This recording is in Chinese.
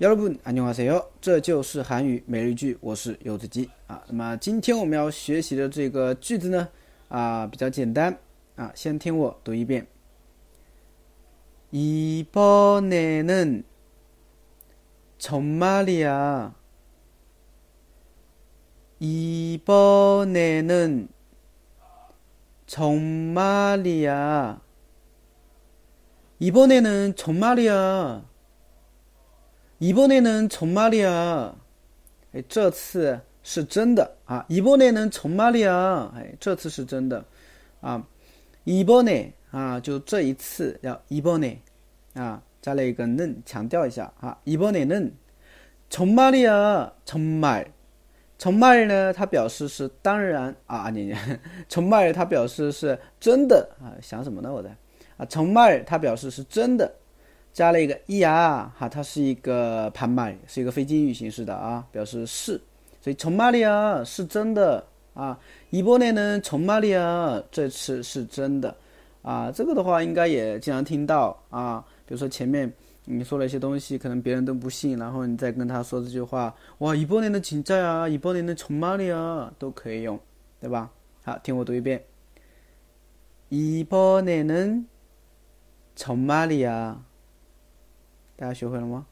여러분안녕하세요，这就是韩语每日句，我是柚子鸡啊。那么今天我们要学习的这个句子呢，啊比较简单啊，先听我读一遍。이번에는정말이야이번에는정말이야이번에는정말이야 이번에는정말이 야， 哎，这次是真的啊！이번에는정말이 야， 哎，这次是真的啊！이번에啊，就这一次要이번에啊，加了一个는强调一下啊！이번에는정말이 야， 정말정말呢，它表示是当然啊，你정말它表示是真的啊，想什么呢？我在啊，정말它表示是真的。 加了一个 er 哈，它是一个盘麦，是一个非敬语形式的啊，表示是。所以从马利亚是真的啊，伊波内呢从马利亚这次是真的啊，这个的话应该也经常听到啊，比如说前面。你说了一些东西，可能别人都不信，然后你再跟他说这句话，哇，一波年的请债啊，一波年的从哪里啊，都可以用，对吧？好，听我读一遍，一波年的从哪里啊？大家学会了吗？